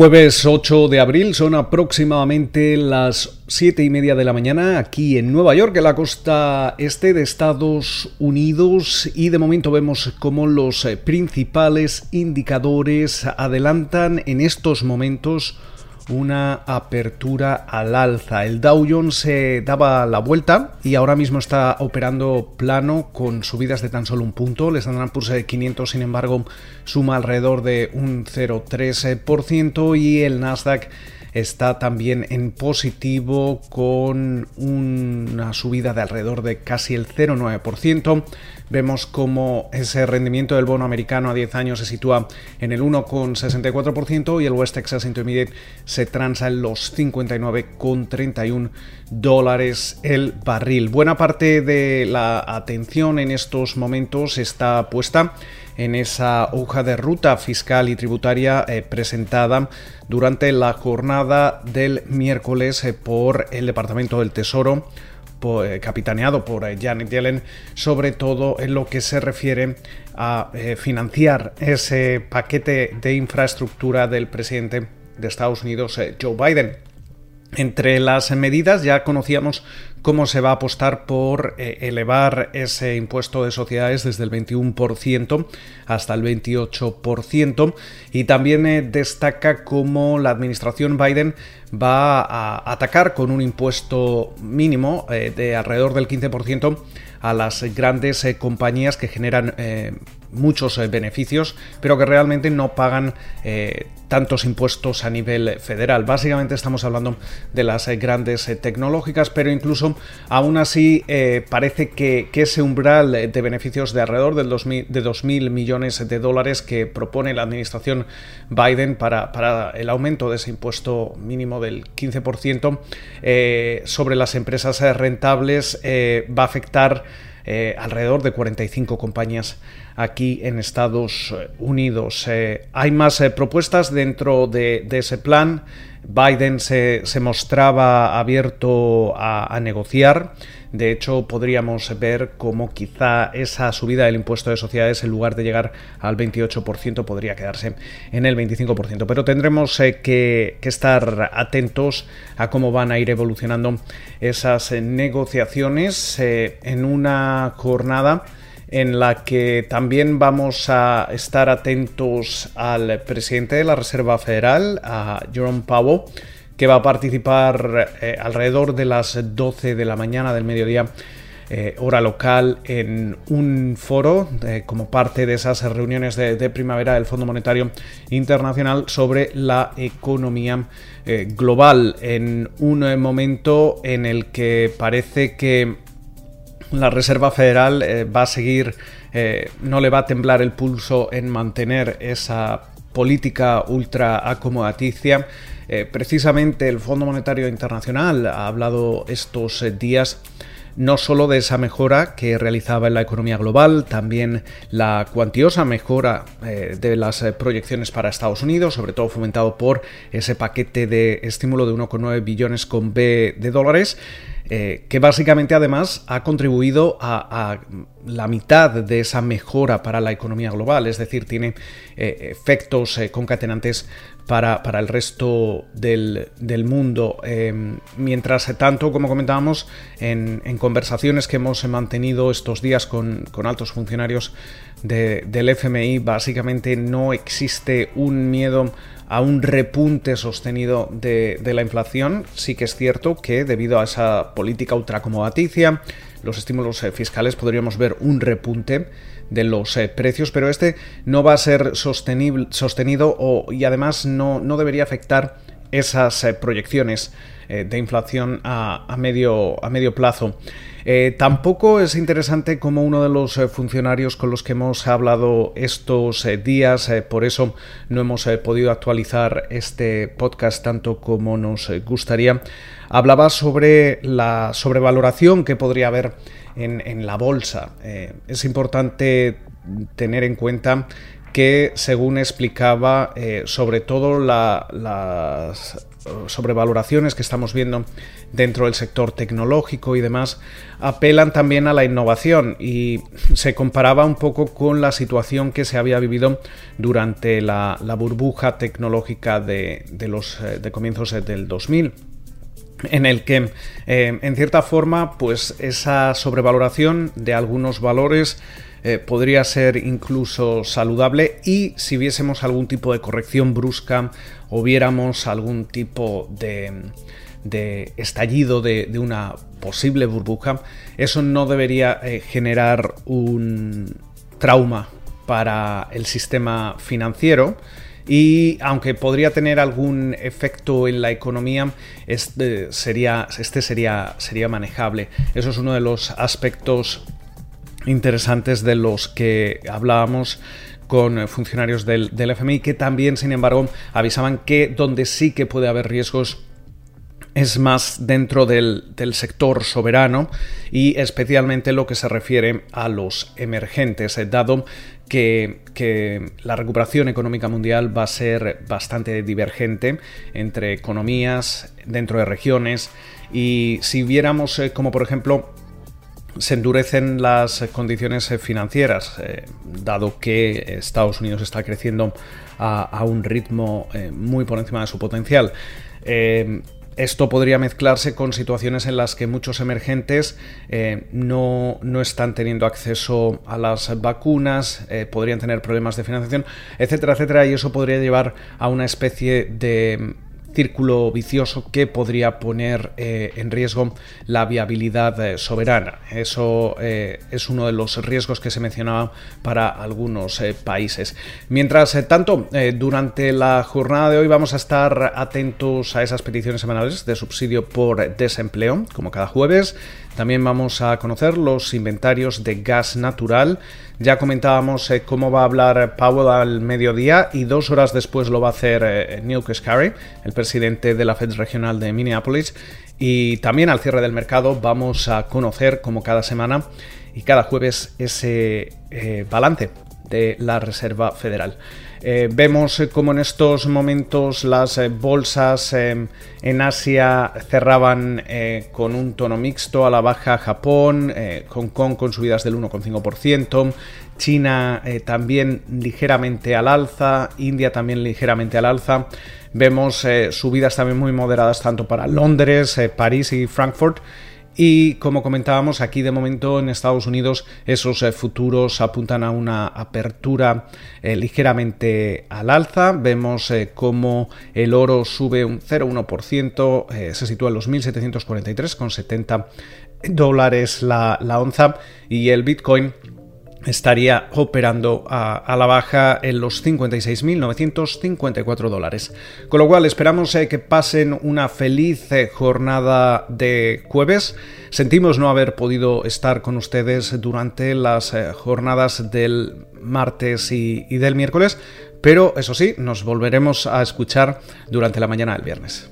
Jueves 8 de abril son aproximadamente las 7 y media de la mañana aquí en Nueva York, en la costa este de Estados Unidos y de momento vemos cómo los principales indicadores adelantan en estos momentos una apertura al alza. El Dow Jones se daba la vuelta y ahora mismo está operando plano con subidas de tan solo un punto. El Standard Poor's 500, sin embargo, suma alrededor de un 0,3% y el Nasdaq está también en positivo con una subida de alrededor de casi el 0,9%. Vemos como ese rendimiento del bono americano a 10 años se sitúa en el 1,64% y el West Texas Intermediate se transa en los 59,31 dólares el barril. Buena parte de la atención en estos momentos está puesta en esa hoja de ruta fiscal y tributaria eh, presentada durante la jornada del miércoles eh, por el Departamento del Tesoro eh, capitaneado por Janet Yellen, sobre todo en lo que se refiere a financiar ese paquete de infraestructura del presidente de Estados Unidos, Joe Biden. Entre las medidas ya conocíamos cómo se va a apostar por eh, elevar ese impuesto de sociedades desde el 21% hasta el 28% y también eh, destaca cómo la administración Biden va a atacar con un impuesto mínimo eh, de alrededor del 15% a las grandes compañías que generan muchos eh, beneficios, pero que realmente no pagan eh, tantos impuestos a nivel federal. Básicamente estamos hablando de las eh, grandes tecnológicas, pero incluso aún así parece que, ese umbral de beneficios de alrededor del 2000, de 2.000 millones de dólares que propone la administración Biden para, el aumento de ese impuesto mínimo del 15% sobre las empresas rentables va a afectar alrededor de 45 compañías aquí en Estados Unidos. Eh, hay más eh, propuestas dentro de, ese plan. Biden se, mostraba abierto a, negociar. De hecho, podríamos ver cómo quizá esa subida del impuesto de sociedades, en lugar de llegar al 28%, podría quedarse en el 25%. Pero tendremos que, que, estar atentos a cómo van a ir evolucionando esas negociaciones en una jornada en la que también vamos a estar atentos al presidente de la Reserva Federal, a Jerome Powell, que va a participar eh, alrededor de las 12 de la mañana del mediodía. Eh, hora local en un foro eh, como parte de esas reuniones de, primavera del Fondo Monetario Internacional sobre la economía global en un momento en el que parece que la Reserva Federal eh, va a seguir, eh, no le va a temblar el pulso en mantener esa política ultra acomodaticia. Eh, precisamente el Fondo Monetario Internacional ha hablado estos días no solo de esa mejora que realizaba en la economía global, también la cuantiosa mejora de las proyecciones para Estados Unidos, sobre todo fomentado por ese paquete de estímulo de 1,9 billones con B de dólares. Eh, que básicamente además ha contribuido a, la mitad de esa mejora para la economía global, es decir, tiene eh, efectos eh, concatenantes para, el resto del, mundo. mientras tanto, como comentábamos, en, conversaciones que hemos mantenido estos días con, altos funcionarios del FMI, básicamente no existe un miedo a un repunte sostenido de, la inflación. Sí que es cierto que debido a esa política ultracomodaticia, los estímulos eh, fiscales podríamos ver un repunte de los eh, precios, pero este no va a ser sostenible, sostenido y además no, no debería afectar esas eh, proyecciones de inflación a, medio, a medio plazo. Eh, tampoco es interesante como uno de los eh, funcionarios con los que hemos hablado estos eh, días, por eso no hemos podido actualizar este podcast tanto como nos gustaría, hablaba sobre la sobrevaloración que podría haber en, en la bolsa. es importante tener en cuenta que según explicaba sobre todo las sobrevaloraciones que estamos viendo dentro del sector tecnológico y demás apelan también a la innovación y se comparaba un poco con la situación que se había vivido durante la, burbuja tecnológica de, los eh, de comienzos del 2000 en el que eh, en cierta forma pues esa sobrevaloración de algunos valores eh, podría ser incluso saludable y si viésemos algún tipo de corrección brusca o viéramos algún tipo de, estallido de, una posible burbuja, eso no debería eh, generar un trauma para el sistema financiero y aunque podría tener algún efecto en la economía, este sería, este sería, sería manejable. Eso es uno de los aspectos interesantes de los que hablábamos con funcionarios del, FMI que también, sin embargo, avisaban que donde sí que puede haber riesgos es más dentro del, sector soberano y especialmente lo que se refiere a los emergentes, eh, dado que, la recuperación económica mundial va a ser bastante divergente entre economías, dentro de regiones y si viéramos eh, como por ejemplo se endurecen las condiciones financieras, eh, dado que Estados Unidos está creciendo a, un ritmo eh, muy por encima de su potencial. Eh, esto podría mezclarse con situaciones en las que muchos emergentes no, no, están teniendo acceso a las vacunas, podrían tener problemas de financiación, etcétera, etcétera, y eso podría llevar a una especie de círculo vicioso que podría poner eh, en riesgo la viabilidad eh, soberana. Eso eh, es uno de los riesgos que se mencionaba para algunos países. Mientras tanto, durante la jornada de hoy vamos a estar atentos a esas peticiones semanales de subsidio por desempleo, como cada jueves. También vamos a conocer los inventarios de gas natural. Ya comentábamos eh, cómo va a hablar Powell al mediodía y dos horas después lo va a hacer eh, Neil el presidente de la Fed regional de Minneapolis. Y también al cierre del mercado vamos a conocer, como cada semana y cada jueves, ese eh, balance de la Reserva Federal. Eh, vemos eh, como en estos momentos las eh, bolsas en Asia cerraban con un tono mixto a la baja Japón, Hong Kong con subidas del 1,5%, China también ligeramente al alza, India también ligeramente al alza. Vemos subidas también muy moderadas tanto para Londres, París y Frankfurt. Y como comentábamos, aquí de momento en Estados Unidos esos eh, futuros apuntan a una apertura eh, ligeramente al alza. Vemos eh, cómo el oro sube un 0,1%, se sitúa en los 1.743,70 dólares la, la onza y el Bitcoin estaría operando a, la baja en los 56.954 dólares. Con lo cual esperamos eh, que pasen una feliz eh, jornada de jueves. Sentimos no haber podido estar con ustedes durante las eh, jornadas del martes y del miércoles, pero eso sí, nos volveremos a escuchar durante la mañana del viernes.